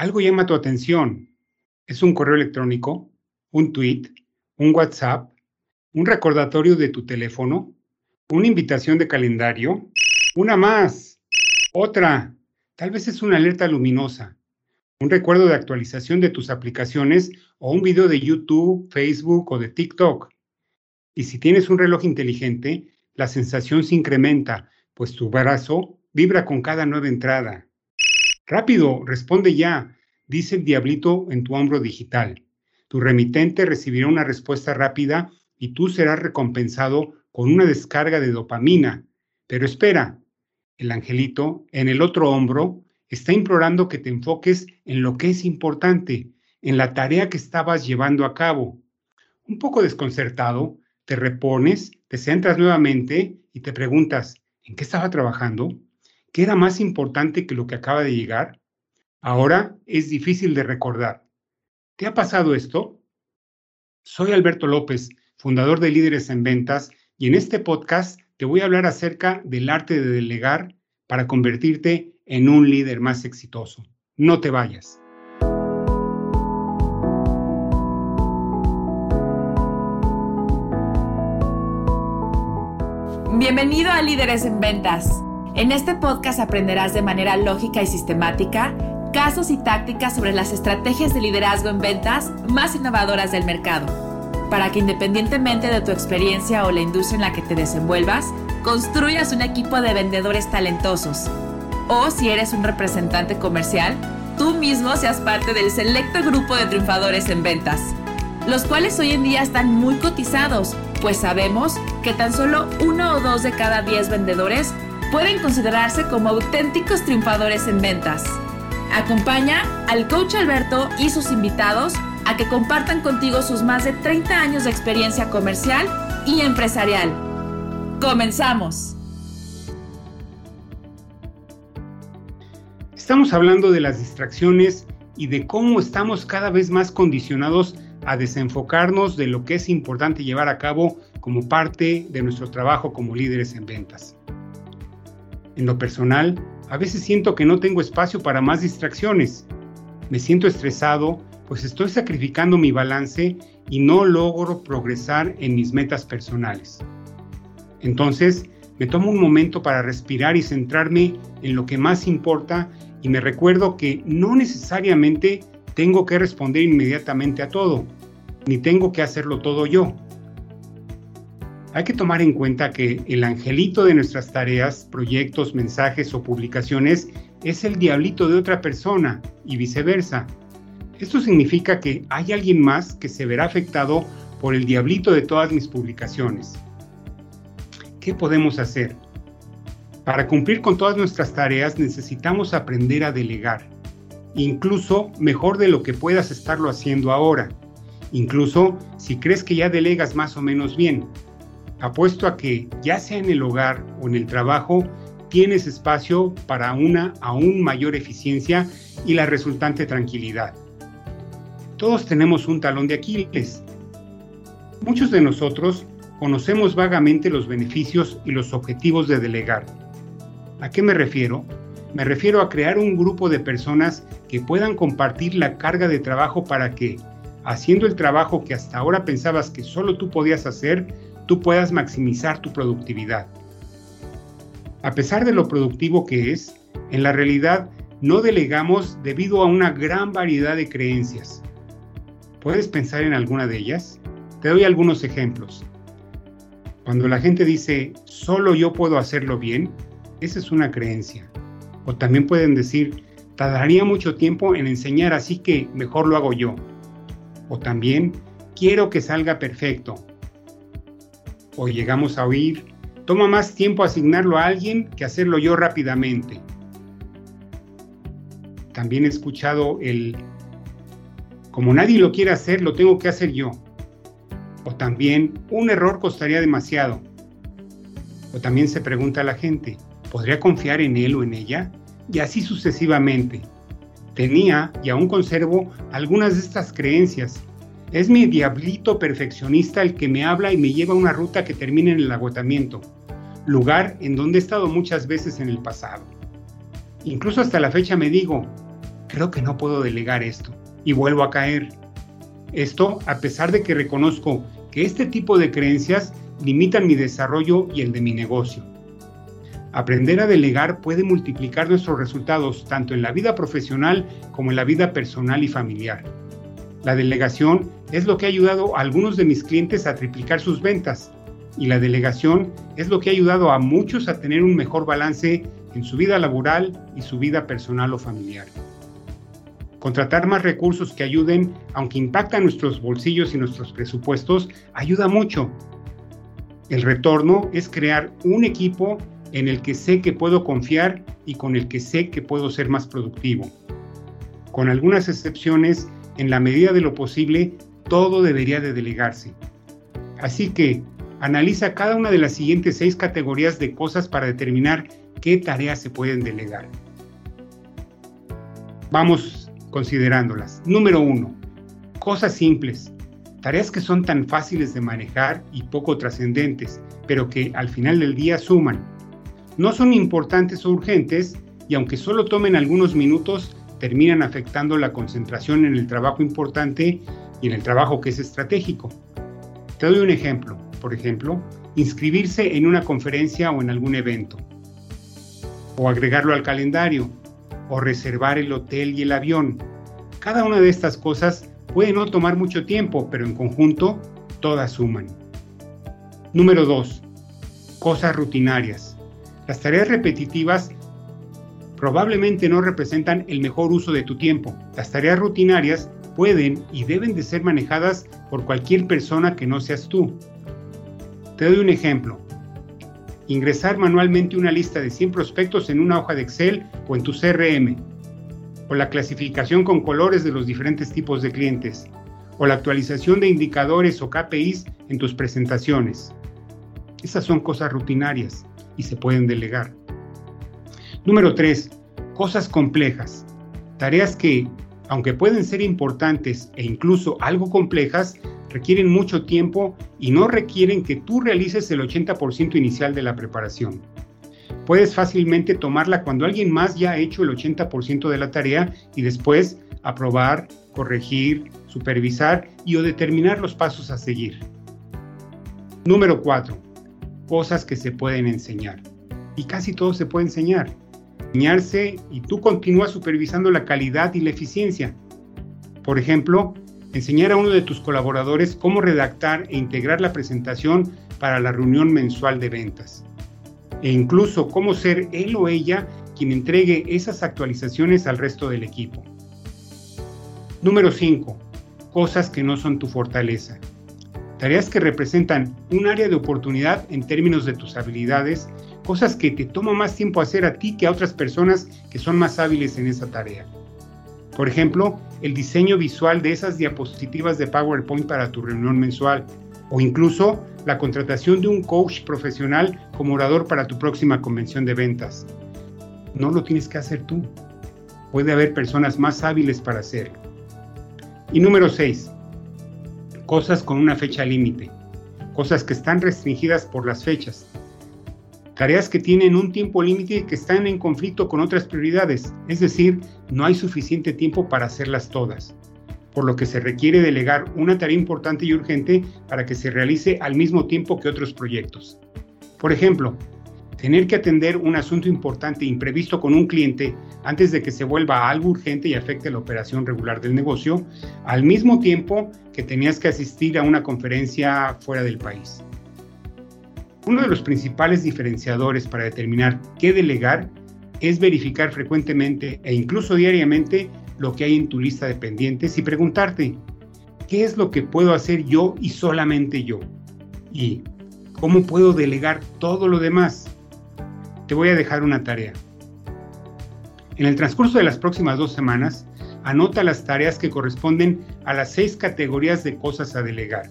Algo llama tu atención. Es un correo electrónico, un tweet, un WhatsApp, un recordatorio de tu teléfono, una invitación de calendario, una más, otra, tal vez es una alerta luminosa, un recuerdo de actualización de tus aplicaciones o un video de YouTube, Facebook o de TikTok. Y si tienes un reloj inteligente, la sensación se incrementa, pues tu brazo vibra con cada nueva entrada. Rápido, responde ya, dice el diablito en tu hombro digital. Tu remitente recibirá una respuesta rápida y tú serás recompensado con una descarga de dopamina. Pero espera, el angelito en el otro hombro está implorando que te enfoques en lo que es importante, en la tarea que estabas llevando a cabo. Un poco desconcertado, te repones, te centras nuevamente y te preguntas, ¿en qué estaba trabajando? ¿Qué era más importante que lo que acaba de llegar? Ahora es difícil de recordar. ¿Te ha pasado esto? Soy Alberto López, fundador de Líderes en Ventas, y en este podcast te voy a hablar acerca del arte de delegar para convertirte en un líder más exitoso. No te vayas. Bienvenido a Líderes en Ventas en este podcast aprenderás de manera lógica y sistemática casos y tácticas sobre las estrategias de liderazgo en ventas más innovadoras del mercado, para que independientemente de tu experiencia o la industria en la que te desenvuelvas, construyas un equipo de vendedores talentosos. O si eres un representante comercial, tú mismo seas parte del selecto grupo de triunfadores en ventas, los cuales hoy en día están muy cotizados, pues sabemos que tan solo uno o dos de cada diez vendedores pueden considerarse como auténticos triunfadores en ventas. Acompaña al coach Alberto y sus invitados a que compartan contigo sus más de 30 años de experiencia comercial y empresarial. Comenzamos. Estamos hablando de las distracciones y de cómo estamos cada vez más condicionados a desenfocarnos de lo que es importante llevar a cabo como parte de nuestro trabajo como líderes en ventas. En lo personal, a veces siento que no tengo espacio para más distracciones. Me siento estresado, pues estoy sacrificando mi balance y no logro progresar en mis metas personales. Entonces, me tomo un momento para respirar y centrarme en lo que más importa y me recuerdo que no necesariamente tengo que responder inmediatamente a todo, ni tengo que hacerlo todo yo. Hay que tomar en cuenta que el angelito de nuestras tareas, proyectos, mensajes o publicaciones es el diablito de otra persona y viceversa. Esto significa que hay alguien más que se verá afectado por el diablito de todas mis publicaciones. ¿Qué podemos hacer? Para cumplir con todas nuestras tareas necesitamos aprender a delegar, incluso mejor de lo que puedas estarlo haciendo ahora, incluso si crees que ya delegas más o menos bien apuesto a que, ya sea en el hogar o en el trabajo, tienes espacio para una aún mayor eficiencia y la resultante tranquilidad. Todos tenemos un talón de Aquiles. Muchos de nosotros conocemos vagamente los beneficios y los objetivos de delegar. ¿A qué me refiero? Me refiero a crear un grupo de personas que puedan compartir la carga de trabajo para que, haciendo el trabajo que hasta ahora pensabas que solo tú podías hacer, tú puedas maximizar tu productividad. A pesar de lo productivo que es, en la realidad no delegamos debido a una gran variedad de creencias. ¿Puedes pensar en alguna de ellas? Te doy algunos ejemplos. Cuando la gente dice, solo yo puedo hacerlo bien, esa es una creencia. O también pueden decir, tardaría mucho tiempo en enseñar, así que mejor lo hago yo. O también, quiero que salga perfecto, o llegamos a oír, toma más tiempo asignarlo a alguien que hacerlo yo rápidamente. También he escuchado el, como nadie lo quiere hacer, lo tengo que hacer yo. O también, un error costaría demasiado. O también se pregunta a la gente, ¿podría confiar en él o en ella? Y así sucesivamente. Tenía y aún conservo algunas de estas creencias es mi diablito perfeccionista el que me habla y me lleva a una ruta que termina en el agotamiento, lugar en donde he estado muchas veces en el pasado. Incluso hasta la fecha me digo, creo que no puedo delegar esto y vuelvo a caer. Esto a pesar de que reconozco que este tipo de creencias limitan mi desarrollo y el de mi negocio. Aprender a delegar puede multiplicar nuestros resultados tanto en la vida profesional como en la vida personal y familiar. La delegación es lo que ha ayudado a algunos de mis clientes a triplicar sus ventas y la delegación es lo que ha ayudado a muchos a tener un mejor balance en su vida laboral y su vida personal o familiar. Contratar más recursos que ayuden, aunque impactan nuestros bolsillos y nuestros presupuestos, ayuda mucho. El retorno es crear un equipo en el que sé que puedo confiar y con el que sé que puedo ser más productivo. Con algunas excepciones, en la medida de lo posible, todo debería de delegarse. Así que analiza cada una de las siguientes seis categorías de cosas para determinar qué tareas se pueden delegar. Vamos considerándolas. Número uno, cosas simples. Tareas que son tan fáciles de manejar y poco trascendentes, pero que al final del día suman. No son importantes o urgentes y aunque solo tomen algunos minutos, terminan afectando la concentración en el trabajo importante y en el trabajo que es estratégico. Te doy un ejemplo. Por ejemplo, inscribirse en una conferencia o en algún evento. O agregarlo al calendario. O reservar el hotel y el avión. Cada una de estas cosas puede no tomar mucho tiempo, pero en conjunto todas suman. Número 2. Cosas rutinarias. Las tareas repetitivas probablemente no representan el mejor uso de tu tiempo. Las tareas rutinarias pueden y deben de ser manejadas por cualquier persona que no seas tú. Te doy un ejemplo. Ingresar manualmente una lista de 100 prospectos en una hoja de Excel o en tu CRM. O la clasificación con colores de los diferentes tipos de clientes. O la actualización de indicadores o KPIs en tus presentaciones. Esas son cosas rutinarias y se pueden delegar. Número 3. Cosas complejas. Tareas que, aunque pueden ser importantes e incluso algo complejas, requieren mucho tiempo y no requieren que tú realices el 80% inicial de la preparación. Puedes fácilmente tomarla cuando alguien más ya ha hecho el 80% de la tarea y después aprobar, corregir, supervisar y o determinar los pasos a seguir. Número 4. Cosas que se pueden enseñar. Y casi todo se puede enseñar y tú continúas supervisando la calidad y la eficiencia. Por ejemplo, enseñar a uno de tus colaboradores cómo redactar e integrar la presentación para la reunión mensual de ventas. E incluso cómo ser él o ella quien entregue esas actualizaciones al resto del equipo. Número 5. Cosas que no son tu fortaleza. Tareas que representan un área de oportunidad en términos de tus habilidades cosas que te toma más tiempo hacer a ti que a otras personas que son más hábiles en esa tarea. Por ejemplo, el diseño visual de esas diapositivas de PowerPoint para tu reunión mensual o incluso la contratación de un coach profesional como orador para tu próxima convención de ventas. No lo tienes que hacer tú. Puede haber personas más hábiles para hacerlo. Y número 6. Cosas con una fecha límite. Cosas que están restringidas por las fechas tareas que tienen un tiempo límite que están en conflicto con otras prioridades, es decir, no hay suficiente tiempo para hacerlas todas, por lo que se requiere delegar una tarea importante y urgente para que se realice al mismo tiempo que otros proyectos. Por ejemplo, tener que atender un asunto importante imprevisto con un cliente antes de que se vuelva algo urgente y afecte la operación regular del negocio, al mismo tiempo que tenías que asistir a una conferencia fuera del país. Uno de los principales diferenciadores para determinar qué delegar es verificar frecuentemente e incluso diariamente lo que hay en tu lista de pendientes y preguntarte, ¿qué es lo que puedo hacer yo y solamente yo? ¿Y cómo puedo delegar todo lo demás? Te voy a dejar una tarea. En el transcurso de las próximas dos semanas, anota las tareas que corresponden a las seis categorías de cosas a delegar.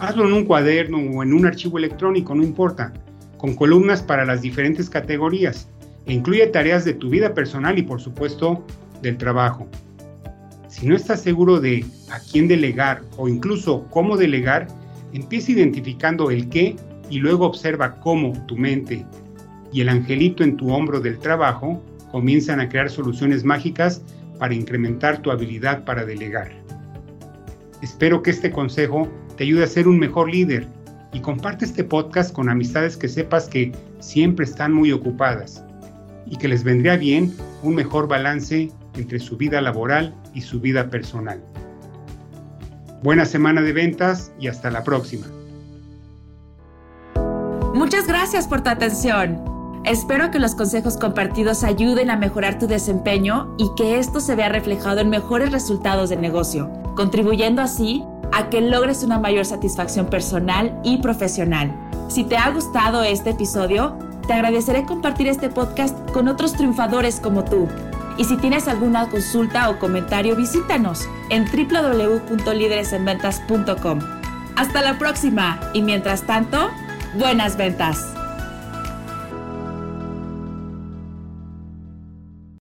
Hazlo en un cuaderno o en un archivo electrónico, no importa, con columnas para las diferentes categorías e incluye tareas de tu vida personal y por supuesto del trabajo. Si no estás seguro de a quién delegar o incluso cómo delegar, empieza identificando el qué y luego observa cómo tu mente y el angelito en tu hombro del trabajo comienzan a crear soluciones mágicas para incrementar tu habilidad para delegar. Espero que este consejo te ayude a ser un mejor líder y comparte este podcast con amistades que sepas que siempre están muy ocupadas y que les vendría bien un mejor balance entre su vida laboral y su vida personal. Buena semana de ventas y hasta la próxima. Muchas gracias por tu atención. Espero que los consejos compartidos ayuden a mejorar tu desempeño y que esto se vea reflejado en mejores resultados de negocio, contribuyendo así a que logres una mayor satisfacción personal y profesional. Si te ha gustado este episodio, te agradeceré compartir este podcast con otros triunfadores como tú. Y si tienes alguna consulta o comentario, visítanos en www.lideresenventas.com. Hasta la próxima y mientras tanto, buenas ventas.